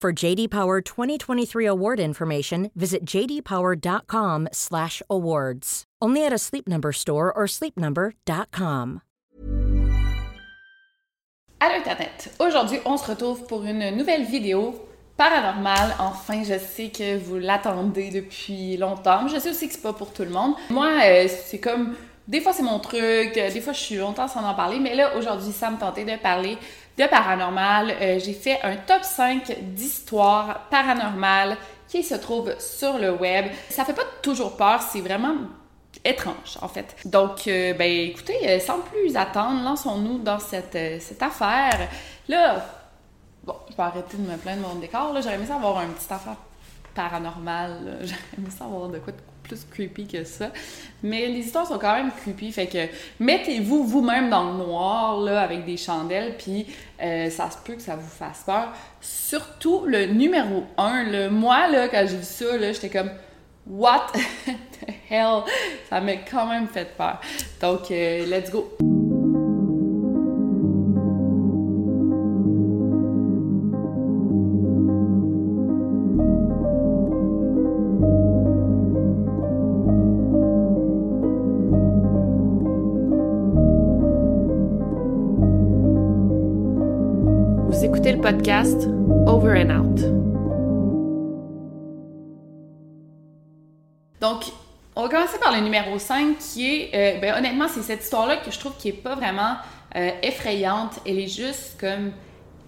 For JD Power 2023 award information, visit jdpower.com/awards. Only at a Sleep Number store or sleepnumber.com. Allô Internet! Aujourd'hui, on se retrouve pour une nouvelle vidéo paranormale. Enfin, je sais que vous l'attendez depuis longtemps, je sais aussi que c'est pas pour tout le monde. Moi, euh, c'est comme des fois c'est mon truc, euh, des fois je suis longtemps sans en parler, mais là aujourd'hui ça me tentait de parler de paranormal. Euh, j'ai fait un top 5 d'histoires paranormales qui se trouvent sur le web. Ça fait pas toujours peur, c'est vraiment étrange en fait. Donc ben écoutez, sans plus attendre, lançons-nous dans cette, cette affaire. Là, Bon, je vais arrêter de me plaindre de mon décor. J'aurais aimé ça avoir un petit affaire paranormal. J'aurais aimé ça avoir de quoi de plus creepy que ça. Mais les histoires sont quand même creepy. Fait que mettez-vous vous-même dans le noir là, avec des chandelles, puis euh, ça se peut que ça vous fasse peur. Surtout le numéro 1. le Moi, là, quand j'ai vu ça, là, j'étais comme What the hell? Ça m'a quand même fait peur. Donc, euh, let's go! Over and Out. Donc, on va commencer par le numéro 5 qui est, euh, ben, honnêtement, c'est cette histoire-là que je trouve qui est pas vraiment euh, effrayante. Elle est juste comme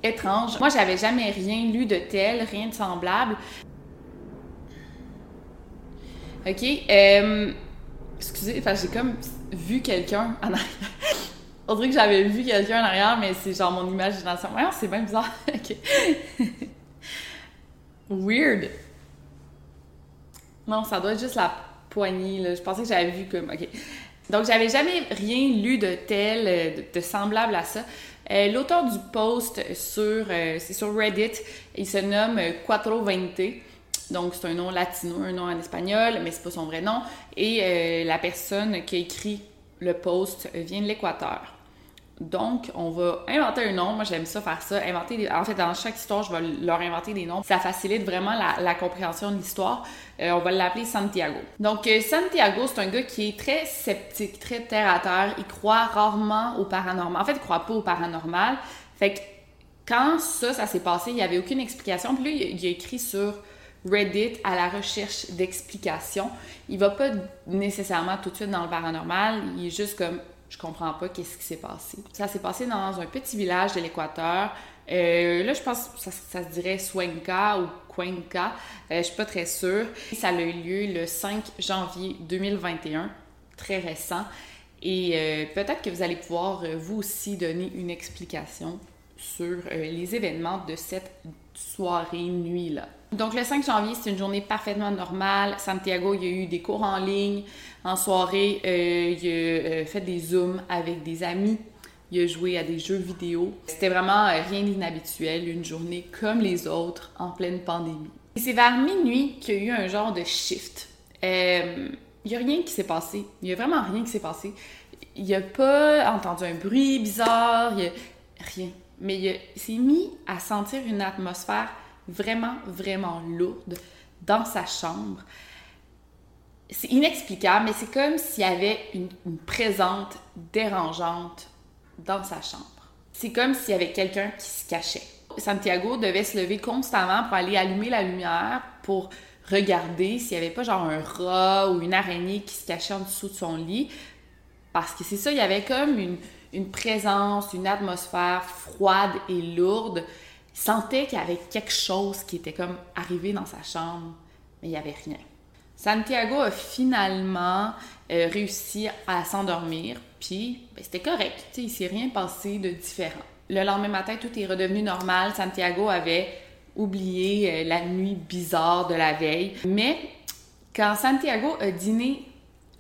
étrange. Moi, j'avais jamais rien lu de tel, rien de semblable. OK. Euh, excusez, j'ai comme vu quelqu'un en arrière. On dirait que j'avais vu quelqu'un en arrière, mais c'est genre mon imagination. Ouais, c'est bien bizarre. Weird. Non, ça doit être juste la poignée. Je pensais que j'avais vu comme. Donc, j'avais jamais rien lu de tel, euh, de, semblable à ça. Euh, l'auteur du post sur, euh, c'est sur Reddit, il se nomme Quattro Vente. Donc, c'est un nom latino, un nom en espagnol, mais c'est pas son vrai nom. Et la personne qui a écrit le post vient de l'Équateur. Donc, on va inventer un nom. Moi, j'aime ça faire ça. Inventer En fait, dans chaque histoire, je vais leur inventer des noms. Ça facilite vraiment la, compréhension de l'histoire. Euh, on va l'appeler Santiago. Donc, euh, Santiago, c'est un gars qui est très sceptique, très terre à terre. Il croit rarement au paranormal. En fait, il croit pas au paranormal. Fait que quand ça, ça s'est passé, il n'y avait aucune explication. Puis là, il a écrit sur Reddit à la recherche d'explications. Il va pas nécessairement tout de suite dans le paranormal. Il est juste comme je comprends pas qu'est-ce qui s'est passé. Ça s'est passé dans un petit village de l'Équateur. Euh, là, je pense que ça, se dirait Suenca ou Cuenca. Euh, je suis pas très sûre. Ça a eu lieu le 5 janvier 2021, très récent. Et euh, peut-être que vous allez pouvoir, vous aussi, donner une explication sur les événements de cette soirée, nuit-là. Donc, le 5 janvier, c'est une journée parfaitement normale. Santiago, il y a eu des cours en ligne. En soirée, euh, il a euh, fait des zooms avec des amis. Il a joué à des jeux vidéo. C'était vraiment euh, rien d'inhabituel, une journée comme les autres en pleine pandémie. Et c'est vers minuit qu'il y a eu un genre de shift. il n'y a rien qui s'est passé. Il n'y a vraiment rien qui s'est passé. Il n'a pas entendu un bruit bizarre, rien. Mais il s'est mis à sentir une atmosphère vraiment, vraiment lourde dans sa chambre. C'est inexplicable, mais c'est comme s'il y avait une, présente dérangeante dans sa chambre. C'est comme s'il y avait quelqu'un qui se cachait. Santiago devait se lever constamment pour aller allumer la lumière, pour regarder s'il n'y avait pas genre un rat ou une araignée qui se cachait en dessous de son lit. Parce que c'est ça, il y avait comme une, une présence, une atmosphère froide et lourde. Il sentait qu'il y avait quelque chose qui était comme arrivé dans sa chambre, mais il n'y avait rien. Santiago a finalement euh, réussi à s'endormir, puis ben, c'était correct, il s'est rien passé de différent. Le lendemain matin, tout est redevenu normal. Santiago avait oublié euh, la nuit bizarre de la veille. Mais quand Santiago a dîné,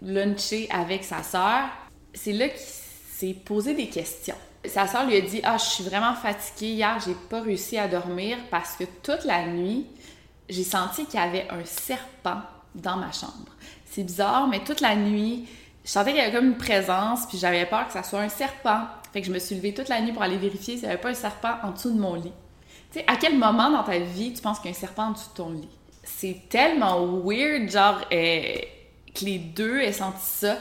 lunché avec sa sœur, c'est là qu'il s'est posé des questions. Sa sœur lui a dit Ah, je suis vraiment fatiguée. Hier, j'ai pas réussi à dormir parce que toute la nuit, j'ai senti qu'il y avait un serpent dans ma chambre. C'est bizarre, mais toute la nuit, je sentais qu'il y avait comme une présence, puis j'avais peur que ça soit un serpent. Fait que je me suis levée toute la nuit pour aller vérifier s'il n'y avait pas un serpent en dessous de mon lit. Tu sais, à quel moment dans ta vie tu penses qu'il y a un serpent en dessous de ton lit? C'est tellement weird, genre, euh, que les deux aient senti ça.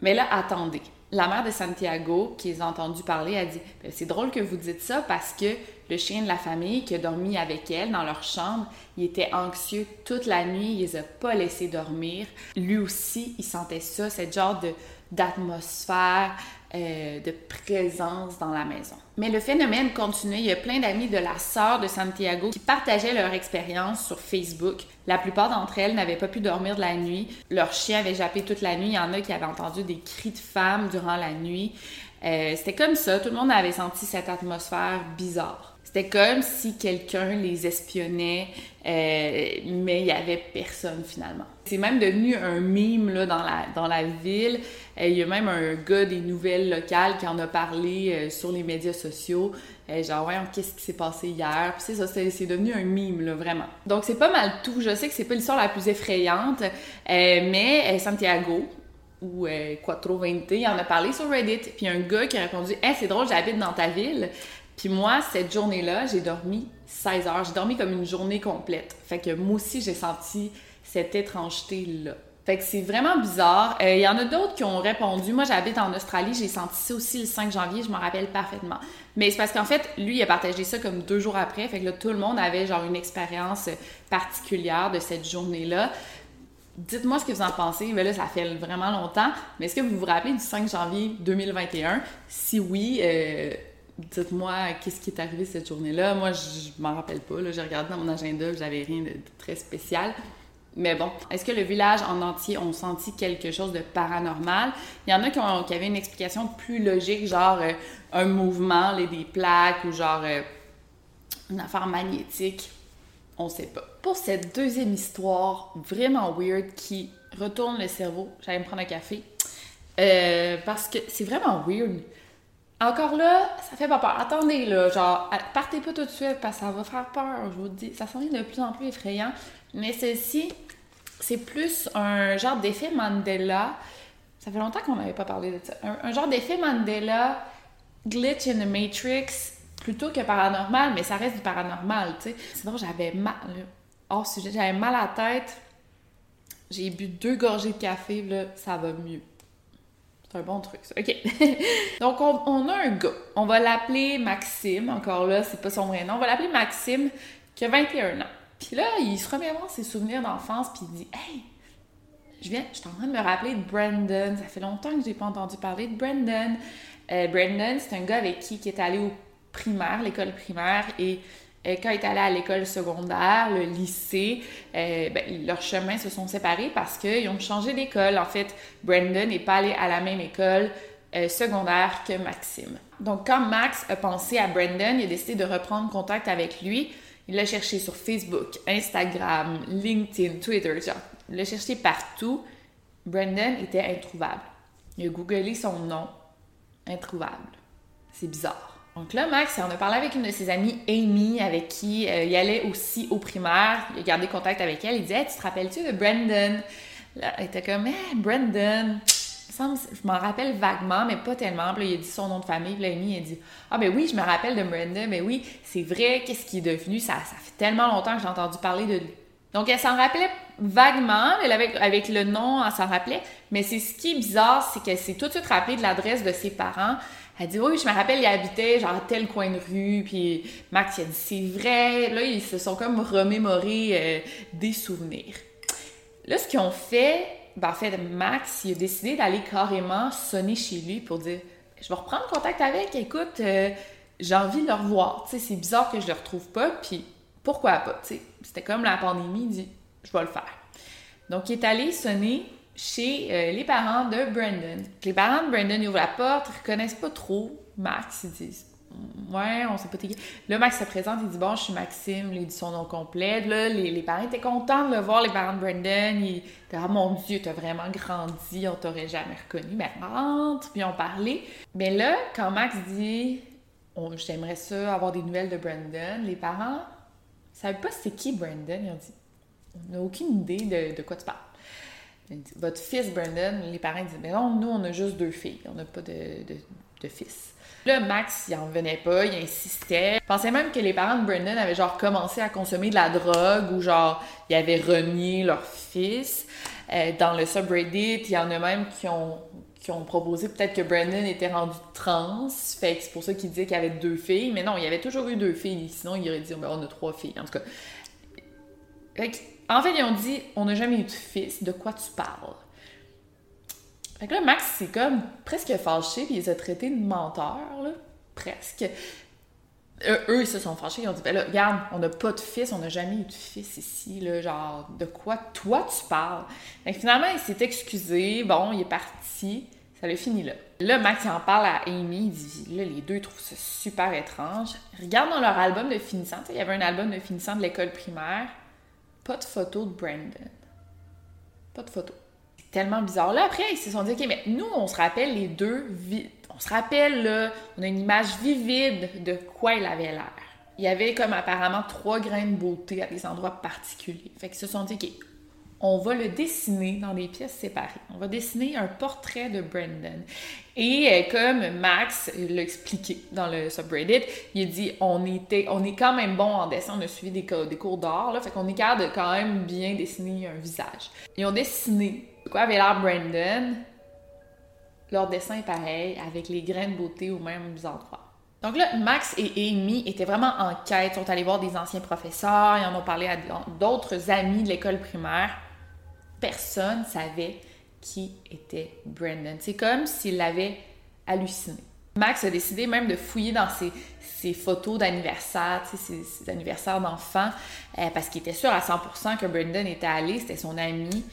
Mais là, attendez la mère de Santiago, qui les a entendu parler, a dit ben, C'est drôle que vous dites ça parce que le chien de la famille qui a dormi avec elle dans leur chambre, il était anxieux toute la nuit, il les a pas laissés dormir. Lui aussi, il sentait ça, cette genre de d'atmosphère, euh, de présence dans la maison. Mais le phénomène continue. Il y a plein d'amis de la sœur de Santiago qui partageaient leur expérience sur Facebook. La plupart d'entre elles n'avaient pas pu dormir de la nuit. Leur chien avait jappé toute la nuit. Il y en a qui avaient entendu des cris de femmes durant la nuit. Euh, c'était comme ça. Tout le monde avait senti cette atmosphère bizarre. C'était comme si quelqu'un les espionnait, euh, mais il n'y avait personne finalement. C'est même devenu un mime là, dans, la, dans la ville. Euh, il y a même un gars des nouvelles locales qui en a parlé euh, sur les médias sociaux. genre, voyons, qu'est-ce qui s'est passé hier? Puis c'est ça, c'est devenu un mime, là, vraiment. Donc c'est pas mal tout. Je sais que c'est pas l'histoire la plus effrayante, mais Santiago, ou Quattro Vente, il en a parlé sur Reddit. Puis un gars qui a répondu Hey, c'est drôle, j'habite dans ta ville. Puis moi, cette journée-là, j'ai dormi 16 heures. J'ai dormi comme une journée complète. Fait que moi aussi, j'ai senti cette étrangeté-là. Fait que c'est vraiment bizarre. Il euh, y en a d'autres qui ont répondu. Moi, j'habite en Australie, j'ai senti ça aussi le 5 janvier, je m'en rappelle parfaitement. Mais c'est parce qu'en fait, lui, il a partagé ça comme deux jours après. Fait que là, tout le monde avait genre une expérience particulière de cette journée-là. Dites-moi ce que vous en pensez. Mais là, ça fait vraiment longtemps. Mais est-ce que vous vous rappelez du 5 janvier 2021? Si oui, euh, dites-moi qu'est-ce qui est arrivé cette journée-là. Moi, je, m'en rappelle pas. J'ai regardé dans mon agenda, j'avais rien de, très spécial. Mais bon, est-ce que le village en entier ont senti quelque chose de paranormal? Il y en a qui, ont, qui avaient une explication plus logique, genre euh, un mouvement, les, des plaques ou genre euh, une affaire magnétique. On sait pas. Pour cette deuxième histoire vraiment weird qui retourne le cerveau, j'allais me prendre un café. Euh, parce que c'est vraiment weird. Encore là, ça fait pas peur. Attendez, là, genre, partez pas tout de suite parce que ça va faire peur, je vous dis. Ça s'en de plus en plus effrayant. Mais ceci, c'est plus un genre d'effet Mandela. Ça fait longtemps qu'on n'avait pas parlé de ça. Un, genre d'effet Mandela, glitch in the Matrix, plutôt que paranormal, mais ça reste du paranormal, tu sais. Sinon, j'avais mal, hors sujet, j'avais mal à la tête. J'ai bu deux gorgées de café, là, ça va mieux. C'est un bon truc, ça. OK. Donc, on, a un gars. On va l'appeler Maxime. Encore là, c'est pas son vrai nom. On va l'appeler Maxime, qui a 21 ans. Puis là, il se remémore ses souvenirs d'enfance, puis il dit Hey, je viens, je suis en train de me rappeler de Brandon. Ça fait longtemps que j'ai pas entendu parler de Brandon. Euh, Brandon, c'est un gars avec qui qui est allé au primaire, l'école primaire, et quand il est allé à l'école secondaire, le lycée, euh, ben, leurs chemins se sont séparés parce qu'ils ont changé d'école. En fait, Brandon n'est pas allé à la même école euh, secondaire que Maxime. Donc, quand Max a pensé à Brandon, il a décidé de reprendre contact avec lui. Il l'a cherché sur Facebook, Instagram, LinkedIn, Twitter, genre, il l'a cherché partout. Brandon était introuvable. Il a googlé son nom, introuvable. C'est bizarre. Donc là, Max, on a parlé avec une de ses amies, Amy, avec qui euh, il allait aussi au primaire. Il a gardé contact avec elle. Il disait Tu te rappelles-tu de Brandon? Là, elle était comme Hey, Brandon je m'en rappelle vaguement, mais pas tellement. Puis là, il a dit son nom de famille. Puis là, Amy, a dit Ah, ben oui, je me rappelle de Brandon. Mais oui, c'est vrai, qu'est-ce qui est devenu? Ça, ça fait tellement longtemps que j'ai entendu parler de lui. Donc, elle s'en rappelait vaguement, avec, le nom, elle s'en rappelait. Mais c'est ce qui est bizarre, c'est qu'elle s'est tout de suite rappelée de l'adresse de ses parents. Elle dit oui, je me rappelle, il habitait genre tel coin de rue, puis Max dit c'est vrai. Là, ils se sont comme remémorés euh, des souvenirs. Là, ce qu'ils ont fait, ben, en fait, Max, il a décidé d'aller carrément sonner chez lui pour dire je vais reprendre contact avec, écoute, euh, j'ai envie de le revoir. Tu sais, c'est bizarre que je le retrouve pas, puis pourquoi pas, tu. C'était comme la pandémie, il dit je vais le faire. Donc, il est allé sonner chez euh, les parents de Brandon. Les parents de Brandon ouvrent la porte, ils reconnaissent pas trop Max, ils disent Ouais, on sait pas t'es qui. Là, Max se présente, il dit Bon, je suis Maxime, il dit son nom complet. Là, les, parents étaient contents de le voir, les parents de Brandon. Ils étaient Ah mon Dieu, t'as vraiment grandi, on t'aurait jamais reconnu. Mais rentre, puis on parlait. Mais là, quand Max dit J'aimerais ça avoir des nouvelles de Brandon, les parents ne savaient pas c'est qui Brandon. Ils ont dit On n'a aucune idée de, de quoi tu parles. Votre fils Brandon, les parents disent Mais non, nous, on a juste deux filles, on n'a pas de, de, fils. Là, Max, il en venait pas, il insistait. Il pensait même que les parents de Brandon avaient genre commencé à consommer de la drogue ou genre, ils avaient renié leur fils. Euh, dans le subreddit, il y en a même qui ont, qui ont proposé peut-être que Brandon était rendu trans. Fait que c'est pour ça qu'il disait qu'il y avait deux filles. Mais non, il y avait toujours eu deux filles. Sinon, il aurait dit ben, on a trois filles. En tout cas. Fait que, en fait, ils ont dit on n'a jamais eu de fils, de quoi tu parles? Fait que là, Max, c'est comme presque fâché, puis il les a traités de menteurs, là, presque. Euh, eux, ils se sont fâchés, ils ont dit ben là, regarde, on n'a pas de fils, on n'a jamais eu de fils ici, là, genre, de quoi toi tu parles? Que finalement, il s'est excusé, bon, il est parti, ça l'a fini là. Là, Max, en parle à Amy, il dit là, les deux trouvent ça super étrange. Regarde dans leur album de finissant, il y avait un album de finissant de l'école primaire. Pas de photo de Brandon. Pas de photo. Tellement bizarre. Là, après, ils se sont dit, OK, mais nous, on se rappelle les deux, on se rappelle, là, on a une image vivide de quoi il avait l'air. Il y avait comme apparemment trois grains de beauté à des endroits particuliers. Fait qu'ils se sont dit, OK, on va le dessiner dans des pièces séparées. On va dessiner un portrait de Brandon. Et euh, comme Max l'a expliqué dans le subreddit, il a dit on était, on est quand même bon en dessin, on a suivi des, cours d'art, là, fait qu'on est capable de quand même bien dessiner un visage. Ils ont dessiné quoi avait l'air Brandon. Leur dessin est pareil, avec les grains de beauté aux mêmes endroits. Donc là, Max et Amy étaient vraiment en quête, sont allés voir des anciens professeurs, ils en ont parlé à d'autres amis de l'école primaire personne savait qui était Brandon. C'est comme s'il l'avait halluciné. Max a décidé même de fouiller dans ses, photos d'anniversaire, ses, ses, anniversaires d'enfants, euh, parce qu'il était sûr à 100% que Brandon était allé, c'était son ami.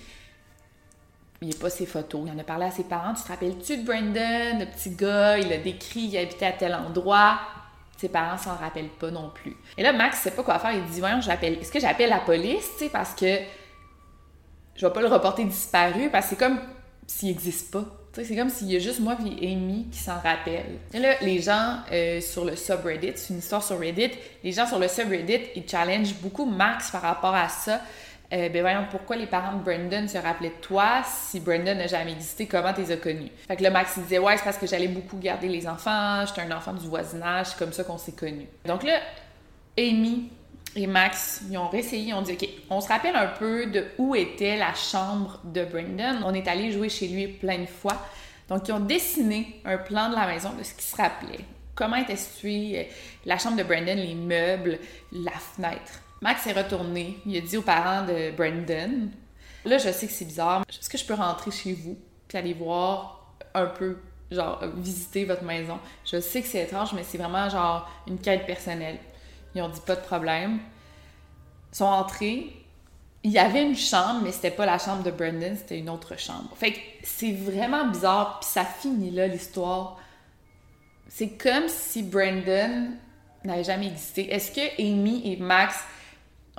Il n'y a pas ses photos. Il en a parlé à ses parents. Tu te rappelles-tu de Brandon, le petit gars? Il a décrit, il habitait à tel endroit. Ses parents s'en rappellent pas non plus. Et là, Max sait pas quoi faire. Il dit, voyons, j'appelle. Est-ce que j'appelle la police, tu parce que je vais pas le reporter disparu? Parce que c'est comme s'il n'existe pas. C'est comme s'il y a juste moi et Amy qui s'en rappellent. Et là, les gens euh, sur le subreddit, c'est une histoire sur Reddit, les gens sur le subreddit, ils challengent beaucoup Max par rapport à ça. Euh, ben voyons, pourquoi les parents de Brandon se rappelaient de toi si Brandon n'a jamais existé, comment tu les as connus? Fait que le Max, il disait, ouais, c'est parce que j'allais beaucoup garder les enfants, j'étais un enfant du voisinage, c'est comme ça qu'on s'est connus. Donc là, Amy et Max, ils ont réessayé, ils ont dit, OK, on se rappelle un peu de où était la chambre de Brendan. On est allé jouer chez lui plein de fois. Donc, ils ont dessiné un plan de la maison de ce qui se rappelait. Comment était située euh, la chambre de Brendan, les meubles, la fenêtre. Max est retourné. Il a dit aux parents de Brendan, là, je sais que c'est bizarre, est-ce que je peux rentrer chez vous puis aller voir un peu, genre, visiter votre maison? Je sais que c'est étrange, mais c'est vraiment, genre, une quête personnelle. Ils ont dit pas de problème. Ils sont entrés. Il y avait une chambre, mais c'était pas la chambre de Brandon, c'était une autre chambre. Fait que c'est vraiment bizarre, puis ça finit là l'histoire. C'est comme si Brandon n'avait jamais existé. Est-ce que Amy et Max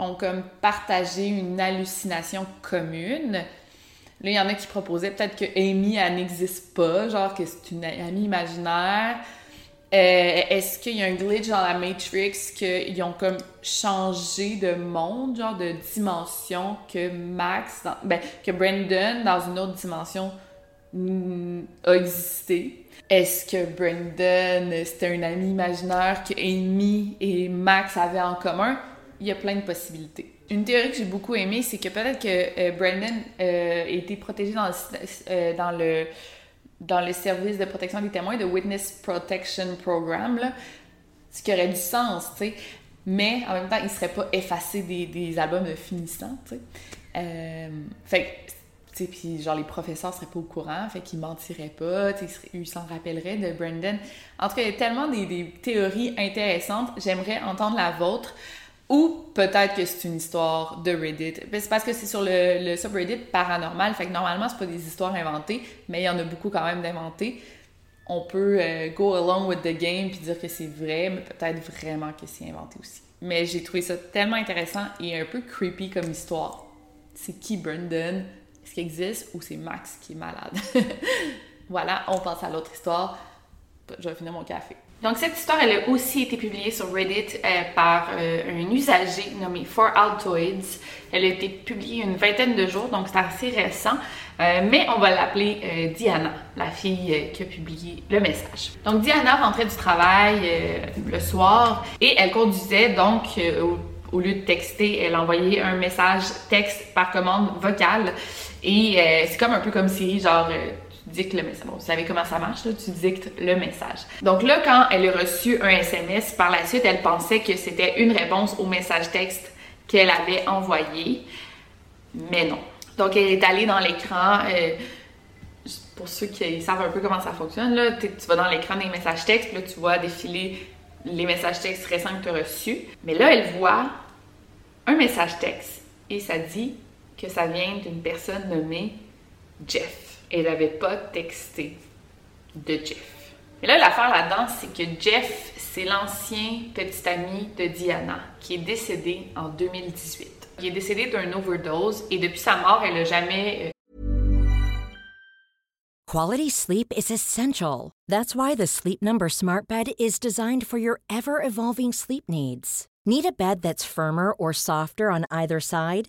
ont comme partagé une hallucination commune? Là, il y en a qui proposaient peut-être que Amy, elle n'existe pas, genre que c'est une amie imaginaire. Euh, est-ce qu'il y a un glitch dans la Matrix qu'ils ont comme changé de monde, genre de dimension, que Max, ben, que Brandon, dans une autre dimension, mm, a existé? Est-ce que Brandon, c'était un ami imaginaire que Amy et Max avaient en commun? Il y a plein de possibilités. Une théorie que j'ai beaucoup aimée, c'est que peut-être que euh, Brandon euh, a été protégé dans dans le dans le service de protection des témoins, de Witness Protection Program, là, ce qui aurait du sens, tu sais. Mais en même temps, il serait pas effacé des, des albums finissants, tu sais. Euh, fait tu sais, puis genre les professeurs seraient pas au courant, fait qu'ils mentiraient pas, tu ils s'en rappelleraient de Brandon. En tout cas, il y a tellement des, des théories intéressantes. J'aimerais entendre la vôtre. Ou peut-être que c'est une histoire de Reddit. Ben, c'est parce que c'est sur le, subreddit paranormal, fait que normalement, c'est pas des histoires inventées, mais il y en a beaucoup quand même d'inventées. On peut euh, go along with the game puis dire que c'est vrai, mais peut-être vraiment que c'est inventé aussi. Mais j'ai trouvé ça tellement intéressant et un peu creepy comme histoire. C'est qui Brandon? Est-ce qu'il existe ou c'est Max qui est malade? voilà, on passe à l'autre histoire. Je vais finir mon café. Donc, cette histoire, elle a aussi été publiée sur Reddit euh, par euh, un usager nommé For Altoids. Elle a été publiée une vingtaine de jours, donc c'est assez récent. Euh, mais on va l'appeler Diana, la fille qui a publié le message. Donc, Diana rentrait du travail le soir et elle conduisait donc au, au lieu de texter, elle envoyait un message texte par commande vocale. Et c'est comme un peu comme Siri, genre dictes le message. Vous savez comment ça marche, là? tu dictes le message. Donc là, quand elle a reçu un SMS, par la suite, elle pensait que c'était une réponse au message texte qu'elle avait envoyé, mais non. Donc elle est allée dans l'écran. Euh, pour ceux qui savent un peu comment ça fonctionne, là, tu vas dans l'écran des messages textes, là, tu vois défiler les messages textes récents que tu as reçus. Mais là, elle voit un message texte et ça dit que ça vient d'une personne nommée Jeff elle n'avait pas texté de Jeff. Mais là, l'affaire là-dedans, c'est que Jeff, c'est l'ancien petit ami de Diana qui est décédé en 2018. Il est décédé d'un overdose et depuis sa mort, elle n'a jamais. Euh, Quality sleep is essential. That's why the Sleep Number Smart Bed is designed for your ever evolving sleep needs. Need a bed that's firmer or softer on either side?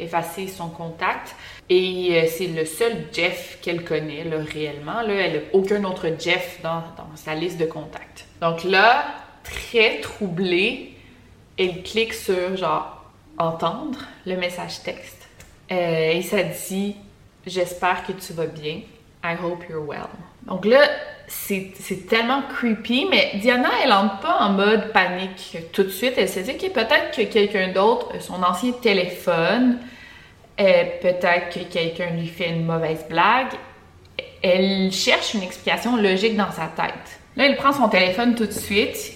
Effacer son contact. Et euh, c'est le seul Jeff qu'elle connaît là, réellement. Elle n'a aucun autre Jeff dans, dans, sa liste de contacts. Donc là, très troublée, elle clique sur genre entendre le message texte. Euh, et ça dit J'espère que tu vas bien. I hope you're well. Donc là, c'est tellement creepy, mais Diana, elle entre pas en mode panique tout de suite. Elle se dit que peut-être que quelqu'un d'autre, son ancien téléphone, euh, peut-être que quelqu'un lui fait une mauvaise blague. Elle cherche une explication logique dans sa tête. Là, elle prend son téléphone tout de suite,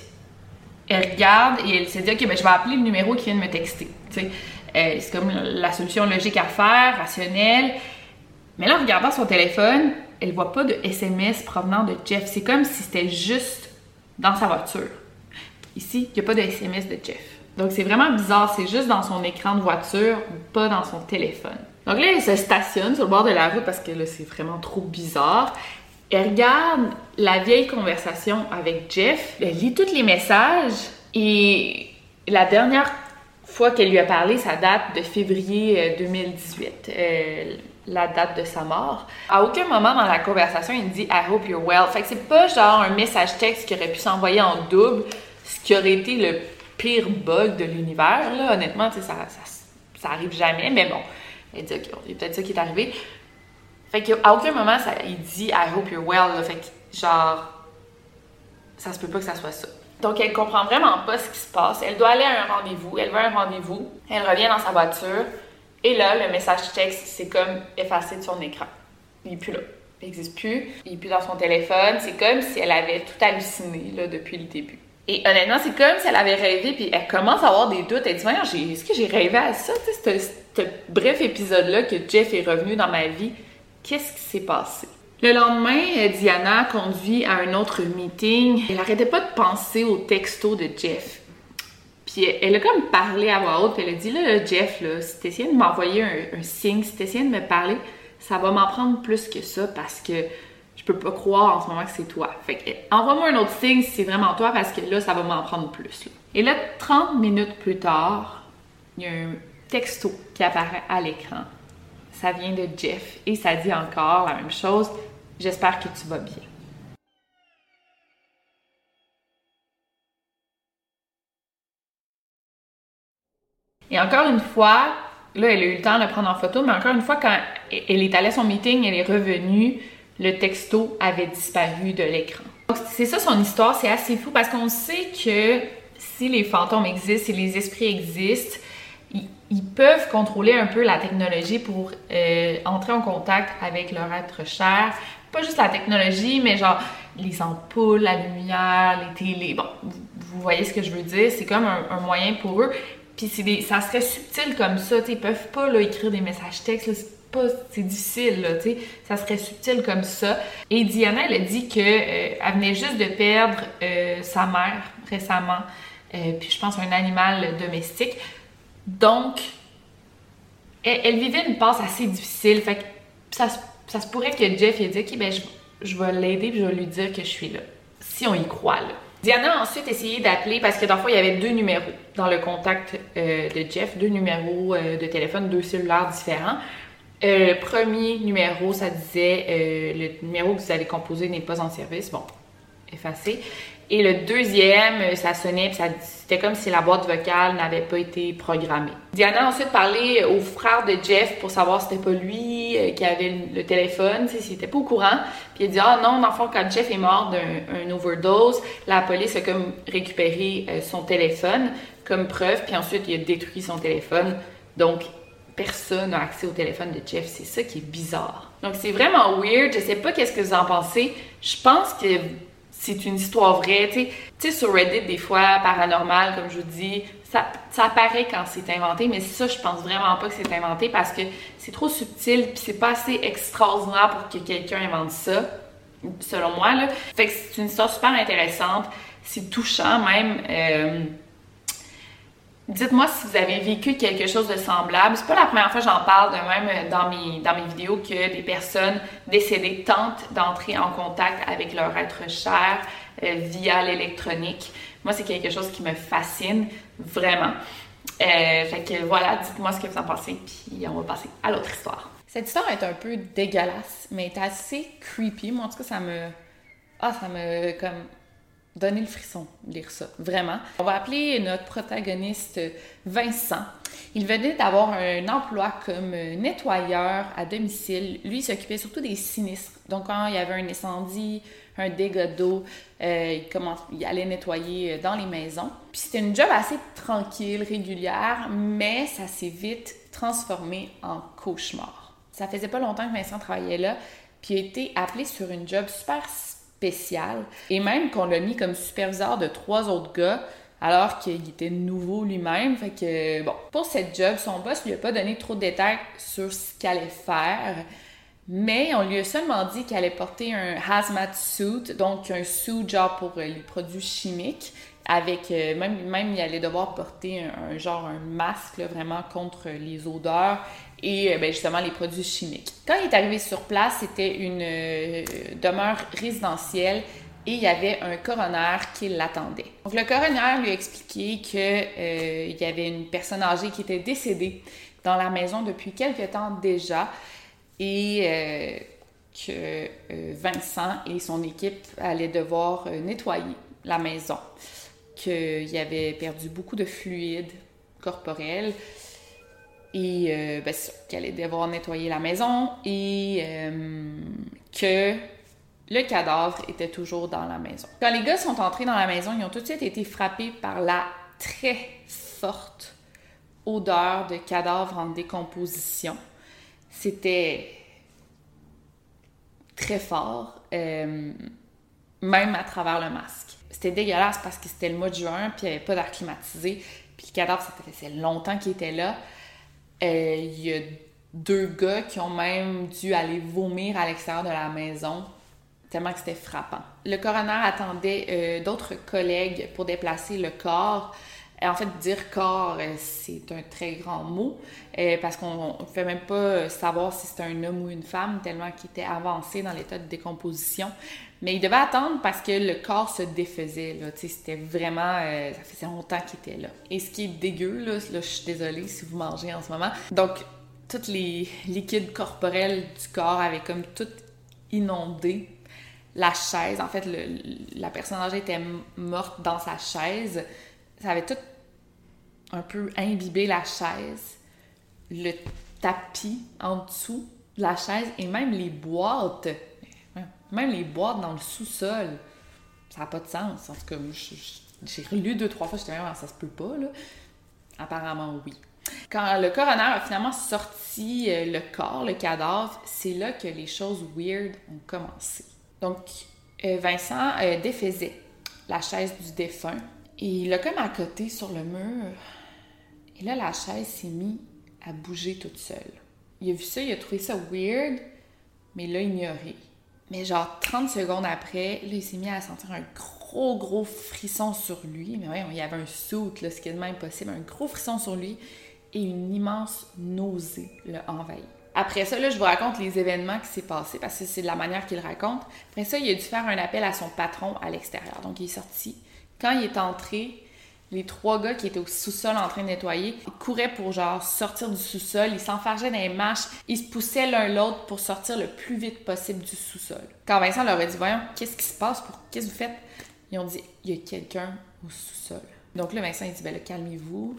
elle regarde et elle se dit, OK, ben, je vais appeler le numéro qui vient de me texter. Euh, c'est comme la solution logique à faire, rationnelle. Mais là, en regardant son téléphone, elle voit pas de SMS provenant de Jeff. C'est comme si c'était juste dans sa voiture. Ici, il n'y a pas de SMS de Jeff. Donc c'est vraiment bizarre, c'est juste dans son écran de voiture, pas dans son téléphone. Donc là, elle se stationne sur le bord de la route parce que là, c'est vraiment trop bizarre. Elle regarde la vieille conversation avec Jeff, elle lit tous les messages et la dernière fois qu'elle lui a parlé, ça date de février 2018. Euh, la date de sa mort. À aucun moment dans la conversation, il dit I hope you're well. Fait que c'est pas genre un message texte qui aurait pu s'envoyer en double, ce qui aurait été le pire bug de l'univers. Là. Honnêtement, ça, ça, ça arrive jamais, mais bon. Il dit OK, c'est peut-être ça qui est arrivé. Fait qu'à aucun moment, ça, il dit I hope you're well. Fait que genre, ça se peut pas que ça soit ça. Donc, elle comprend vraiment pas ce qui se passe. Elle doit aller à un rendez-vous. Elle veut un rendez-vous. Elle revient dans sa voiture. Et là, le message texte, c'est comme effacé de son écran. Il n'est plus là. n'existe plus, il n'est plus dans son téléphone. C'est comme si elle avait tout halluciné là, depuis le début. Et honnêtement, c'est comme si elle avait rêvé, puis elle commence à avoir des doutes. Elle dit est-ce que j'ai rêvé à ça, ce, ce bref épisode-là que Jeff est revenu dans ma vie? Qu'est-ce qui s'est passé? Le lendemain, euh, Diana conduit à un autre meeting. Elle n'arrêtait pas de penser au texto de Jeff. Puis elle a comme parlé à voix haute, puis elle a dit là, Jeff, là, si t'essayais de m'envoyer un, signe, si t'essayais de me parler, ça va m'en prendre plus que ça parce que je peux pas croire en ce moment que c'est toi. Fait que envoie-moi un autre signe si c'est vraiment toi parce que là, ça va m'en prendre plus. Et là, 30 minutes plus tard, il y a un texto qui apparaît à l'écran. Ça vient de Jeff et ça dit encore la même chose. J'espère que tu vas bien. Et encore une fois, là, elle a eu le temps de prendre en photo, mais encore une fois, quand elle est allée à son meeting, elle est revenue, le texto avait disparu de l'écran. C'est ça son histoire, c'est assez fou parce qu'on sait que si les fantômes existent, si les esprits existent, ils, peuvent contrôler un peu la technologie pour euh, entrer en contact avec leur être cher. Pas juste la technologie, mais genre les ampoules, la lumière, les télés. Bon, vous, voyez ce que je veux dire. C'est comme un, moyen pour eux. Puis c'est ça serait subtil comme ça. Ils peuvent pas écrire des messages textes. C'est difficile, là, tu sais. Ça serait subtil comme ça. Et Diana, elle a dit qu'elle euh, venait juste de perdre euh, sa mère récemment. puis je pense un animal domestique. Donc, elle, vivait une passe assez difficile. Fait que ça, ça se pourrait que Jeff ait dit Ok, ben, je, vais l'aider puis je vais lui dire que je suis là. Si on y croit, là. Diana a ensuite essayé d'appeler parce que dans fois, il y avait deux numéros dans le contact euh, de Jeff, deux numéros euh, de téléphone, deux cellulaires différents. Euh, le premier numéro, ça disait le numéro que vous avez composé n'est pas en service. Bon, effacé. Et le deuxième, euh, ça sonnait, puis c'était comme si la boîte vocale n'avait pas été programmée. Diana a ensuite parlé au frère de Jeff pour savoir si c'était pas lui euh, qui avait le téléphone, s'il était pas au courant. Puis il a dit Ah non, dans le fond, quand Jeff est mort d'un overdose, la police a comme récupéré euh, son téléphone comme preuve, puis ensuite il a détruit son téléphone. Donc personne n'a accès au téléphone de Jeff. C'est ça qui est bizarre. Donc c'est vraiment weird. Je sais pas qu'est-ce que vous en pensez. Je pense que c'est une histoire vraie. Tu sais, sur Reddit, des fois, paranormal, comme je vous dis, ça, ça apparaît quand c'est inventé, mais ça, je pense vraiment pas que c'est inventé parce que c'est trop subtil puis c'est pas assez extraordinaire pour que quelqu'un invente ça, selon moi. Là. Fait que c'est une histoire super intéressante, c'est touchant même. Euh, Dites-moi si vous avez vécu quelque chose de semblable. C'est pas la première fois que j'en parle de même dans mes, dans mes vidéos que des personnes décédées tentent d'entrer en contact avec leur être cher euh, via l'électronique. Moi, c'est quelque chose qui me fascine vraiment. Euh, fait que voilà, dites-moi ce que vous en pensez, puis on va passer à l'autre histoire. Cette histoire est un peu dégueulasse, mais est assez creepy. Moi, en tout cas, ça me. Ah, ça me. Donner le frisson, lire ça, vraiment. On va appeler notre protagoniste Vincent. Il venait d'avoir un emploi comme nettoyeur à domicile. Lui, il s'occupait surtout des sinistres. Donc, quand il y avait un incendie, un dégât d'eau, euh, il, il allait nettoyer dans les maisons. Puis c'était une job assez tranquille, régulière, mais ça s'est vite transformé en cauchemar. Ça faisait pas longtemps que Vincent travaillait là, puis il a été appelé sur une job super et même qu'on l'a mis comme superviseur de trois autres gars, alors qu'il était nouveau lui-même. Fait que, bon, pour cette job, son boss lui a pas donné trop de détails sur ce qu'il allait faire. Mais on lui a seulement dit qu'elle allait porter un hazmat suit, donc un suit genre pour euh, les produits chimiques, avec euh, même même il allait devoir porter un, genre un masque vraiment contre les odeurs et euh, ben, justement les produits chimiques. Quand il est arrivé sur place, c'était une euh, demeure résidentielle et il y avait un coroner qui l'attendait. Donc le coroner lui a expliqué qu'il euh, y avait une personne âgée qui était décédée dans la maison depuis quelque temps déjà et que Vincent et son équipe allaient devoir nettoyer la maison, qu'il avait perdu beaucoup de fluide corporel et euh, ben, qu'elle allait devoir nettoyer la maison et euh, que le cadavre était toujours dans la maison. Quand les gars sont entrés dans la maison, ils ont tout de suite été frappés par la très forte odeur de cadavre en décomposition. C'était très fort, euh, même à travers le masque. C'était dégueulasse parce que c'était le mois de juin, puis il n'y avait pas d'air climatisé, puis le cadavre, ça faisait longtemps qu'il était là. Euh, il y a deux gars qui ont même dû aller vomir à l'extérieur de la maison tellement que c'était frappant. Le coroner attendait euh, d'autres collègues pour déplacer le corps. Euh, en fait, dire corps, euh, c'est un très grand mot, parce qu'on ne fait même pas savoir si c'était un homme ou une femme, tellement qu'il était avancé dans l'état de décomposition. Mais il devait attendre parce que le corps se défaisait. C'était vraiment... ça faisait longtemps qu'il était là. Et ce qui est dégueu, là je suis désolée si vous mangez en ce moment. Donc, tous les liquides corporels du corps avaient comme tout inondé la chaise. En fait, la personne âgée était morte dans sa chaise. Ça avait tout un peu imbibé la chaise, le tapis en dessous de la chaise et même les boîtes. Même les boîtes dans le sous-sol. Ça n'a pas de sens. En tout cas, j'ai relu deux, trois fois, j'étais même, ça se peut pas, là. Apparemment, oui. Quand le coroner a finalement sorti euh, le corps, le cadavre, c'est là que les choses weird ont commencé. Donc, euh, Vincent euh, défaisait la chaise du défunt et il l'a comme à côté sur le mur. Là, la chaise s'est mise à bouger toute seule. Il a vu ça, il a trouvé ça weird, mais l'a ignoré. Mais genre 30 secondes après, là, il s'est mis à sentir un gros, gros frisson sur lui. Mais ouais, il y avait un soute, là, ce qui est même possible, un gros frisson sur lui et une immense nausée l'a envahi. Après ça, là, je vous raconte les événements qui s'est passé parce que c'est de la manière qu'il raconte. Après ça, il a dû faire un appel à son patron à l'extérieur. Donc, il est sorti. Quand il est entré, les trois gars qui étaient au sous-sol en train de nettoyer ils couraient pour genre sortir du sous-sol, ils s'enfargeaient dans les marches, ils se poussaient l'un l'autre pour sortir le plus vite possible du sous-sol. Quand Vincent leur a dit Voyons, qu'est-ce qui se passe pour qu'est-ce que vous faites? Ils ont dit Il y a quelqu'un au sous-sol. Donc là, Vincent, il dit Ben calmez-vous,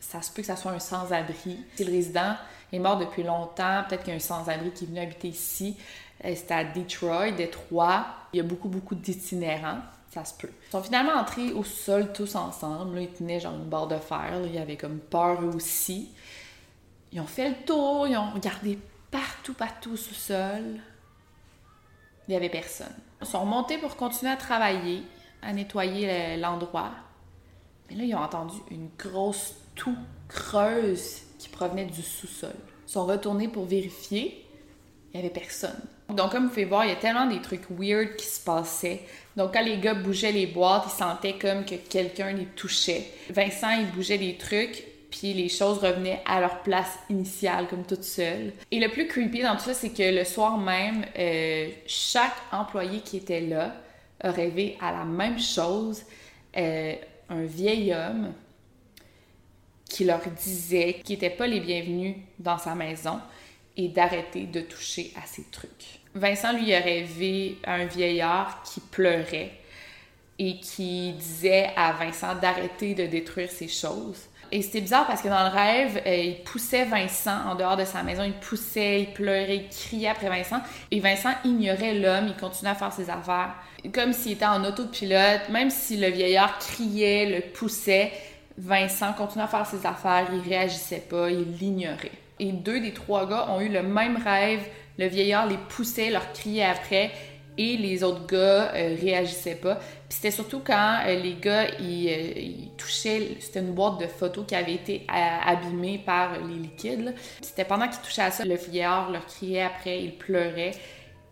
ça se peut que ça soit un sans-abri. Si le résident est mort depuis longtemps, peut-être qu'il y a un sans-abri qui est venu habiter ici. Euh, c'était à Detroit, Détroit. Il y a beaucoup, beaucoup d'itinérants. Ils sont finalement entrés au sol tous ensemble. Là, ils tenaient genre une barre de fer. Là. Il y avait comme peur eux aussi. Ils ont fait le tour. Ils ont regardé partout, partout sous sol. Il n'y avait personne. Ils sont remontés pour continuer à travailler, à nettoyer l'endroit. Mais là, ils ont entendu une grosse toux creuse qui provenaient du sous-sol. Ils sont retournés pour vérifier. Il n'y avait personne. Donc, comme vous pouvez voir, il y a tellement des trucs weird qui se passaient. Donc, quand les gars bougeaient les boîtes, ils sentaient comme que quelqu'un les touchait. Vincent, il bougeait des trucs, puis les choses revenaient à leur place initiale, comme toutes seules. Et le plus creepy dans tout ça, c'est que le soir même, euh, chaque employé qui était là a rêvé à la même chose. Euh, un vieil homme qui leur disait qu'ils n'étaient pas les bienvenus dans sa maison et d'arrêter de toucher à ces trucs. Vincent lui a rêvé un vieillard qui pleurait et qui disait à Vincent d'arrêter de détruire ces choses. Et c'était bizarre parce que dans le rêve, euh, il poussait Vincent en dehors de sa maison, il poussait, il pleurait, il criait après Vincent. Et Vincent ignorait l'homme, il continuait à faire ses affaires. Comme s'il était en autopilote, même si le vieillard criait, le poussait, Vincent continuait à faire ses affaires, il réagissait pas, il l'ignorait. Et deux des trois gars ont eu le même rêve. Le vieillard les poussait, leur criait après, et les autres gars euh, réagissaient pas. Puis c'était surtout quand euh, les gars ils, euh, touchaient, c'était une boîte de photos qui avait été abîmée par les liquides. C'était pendant qu'ils touchaient à ça, le vieillard leur criait après, il pleurait.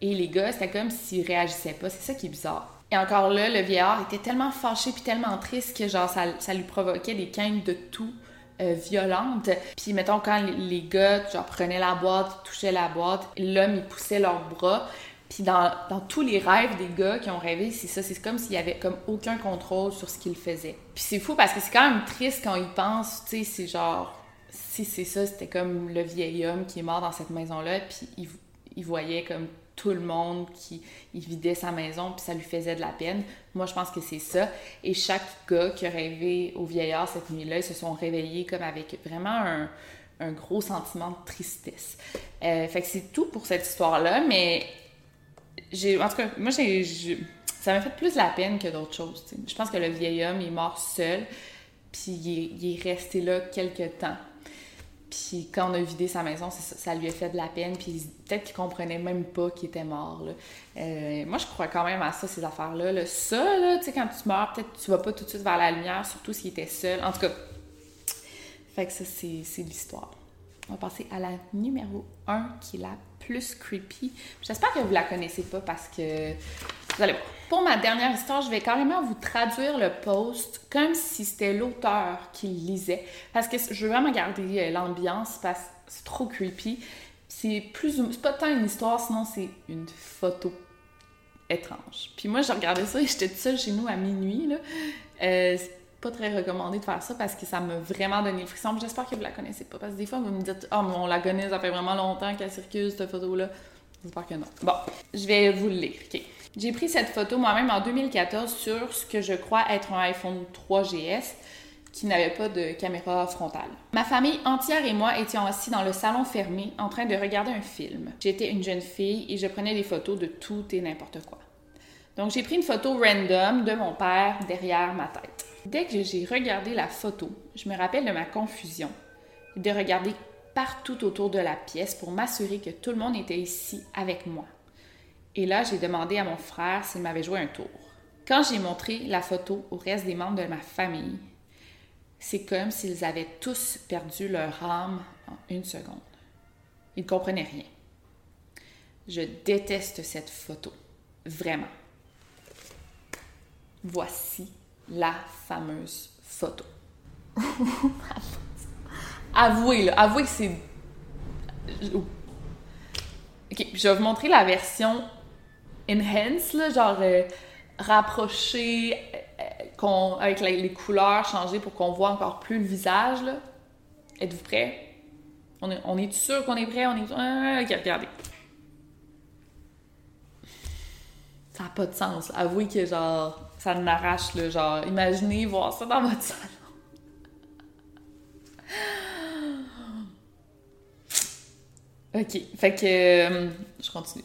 Et les gars, c'était comme s'ils réagissaient pas. C'est ça qui est bizarre. Et encore là, le vieillard était tellement fâché puis tellement triste que genre ça, ça lui provoquait des quintes de tout euh, violentes. Puis mettons quand les gars genre prenaient la boîte, touchaient la boîte, l'homme il poussait leurs bras. Puis dans, dans, tous les rêves des gars qui ont rêvé, c'est ça, c'est comme s'il y avait comme aucun contrôle sur ce qu'ils faisaient. Puis c'est fou parce que c'est quand même triste quand ils pensent, tu sais, c'est genre si c'est ça, c'était comme le vieil homme qui est mort dans cette maison-là, puis il, il voyait comme tout le monde qui il vidait sa maison puis ça lui faisait de la peine. Moi, je pense que c'est ça. Et chaque gars qui a rêvé au vieillard cette nuit-là, ils se sont réveillés comme avec vraiment un, gros sentiment de tristesse. Euh, fait que c'est tout pour cette histoire-là, mais j'ai, en tout cas, moi, j'ai, ça m'a fait plus la peine que d'autres choses. Je pense que le vieil homme est mort seul, puis il il est resté là quelques temps. Puis quand on a vidé sa maison, ça, lui a fait de la peine. Puis peut-être qu'il comprenait même pas qu'il était mort. Euh, moi, je crois quand même à ça, ces affaires-là. Là. Ça, là, tu sais, quand tu meurs, peut-être tu vas pas tout de suite vers la lumière, surtout s'il était seul. En tout cas, fait que ça, c'est l'histoire. On va passer à la numéro 1, qui est la plus creepy. J'espère que vous la connaissez pas parce que vous allez voir. Pour ma dernière histoire, je vais carrément vous traduire le post comme si c'était l'auteur qui le lisait. Parce que je veux vraiment garder euh, l'ambiance parce que c'est trop creepy. C'est plus c'est pas tant une histoire, sinon c'est une photo étrange. Puis moi, j'ai regardé ça et j'étais toute seule chez nous à minuit. Là. Euh, pas très recommandé de faire ça parce que ça m'a vraiment donné le frisson. J'espère que vous la connaissez pas parce que des fois, vous me dites Ah, mais on la connaît, ça fait vraiment longtemps qu'elle circule, cette photo-là. J'espère que non. Bon, je vais vous le lire. J'ai pris cette photo moi-même en 2014 sur ce que je crois être un iPhone 3GS qui n'avait pas de caméra frontale. Ma famille entière et moi étions assis dans le salon fermé en train de regarder un film. J'étais une jeune fille et je prenais des photos de tout et n'importe quoi. Donc j'ai pris une photo random de mon père derrière ma tête. Dès que j'ai regardé la photo, je me rappelle de ma confusion de regarder partout autour de la pièce pour m'assurer que tout le monde était ici avec moi. Et là, j'ai demandé à mon frère s'il m'avait joué un tour. Quand j'ai montré la photo au reste des membres de ma famille, c'est comme s'ils avaient tous perdu leur âme en une seconde. Ils ne comprenaient rien. Je déteste cette photo. Vraiment. Voici la fameuse photo. avouez, là, avouez que c'est. Ok, je vais vous montrer la version enhance, là, genre euh, rapproché, euh, avec les couleurs changées pour qu'on voit encore plus le visage. Êtes-vous prêts? On est, sûr qu'on est prêt? On est. Ah, ok, regardez. Ça n'a pas de sens. Avouez que genre ça m'arrache, le genre, imaginez voir ça dans votre salon. OK, fait que euh, je continue.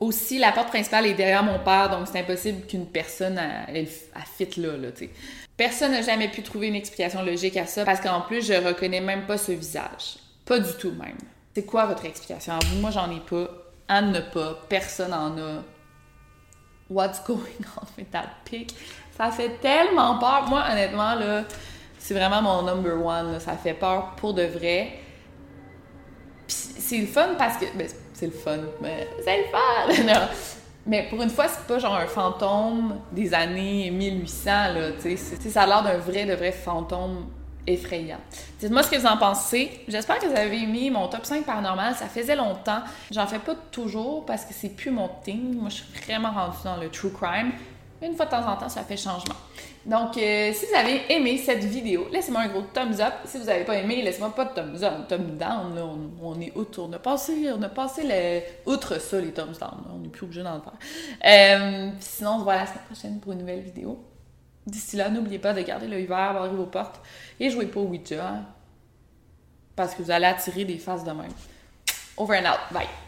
Aussi, la porte principale est derrière mon père, donc c'est impossible qu'une personne elle, fit là, là, tu Personne n'a jamais pu trouver une explication logique à ça parce qu'en plus, je reconnais même pas ce visage. Pas du tout même. C'est quoi votre explication? moi, j'en ai pas. Anne n'a pas. Personne en a. What's going on with that pic? Ça fait tellement peur. Moi, honnêtement, là, c'est vraiment mon number one. Ça fait peur pour de vrai. c'est le fun parce que. Ben, c'est le fun, mais c'est le fun! non. Mais pour une fois, c'est pas genre un fantôme des années 1800, là, tu sais. Ça a l'air d'un vrai, de vrai fantôme effrayant. Dites-moi ce que vous en pensez. J'espère que vous avez aimé mon top 5 paranormal. Ça faisait longtemps. J'en fais pas toujours parce que c'est plus mon thing. Moi, je suis vraiment rendue dans le true crime. Une fois de temps en temps, ça fait changement. Donc, euh, si vous avez aimé cette vidéo, laissez-moi un gros thumbs up. Si vous n'avez pas aimé, laissez-moi pas de thumbs up, thumbs down. On, est outre. On a passé, on a le, outre ça, les thumbs down. On n'est plus obligé d'en faire. Euh, sinon, on se voit la semaine prochaine pour une nouvelle vidéo. D'ici là, n'oubliez pas de garder l'œil vert, barrer vos portes et jouez pas au Ouija. Hein, parce que vous allez attirer des faces de même. Over and out. Bye.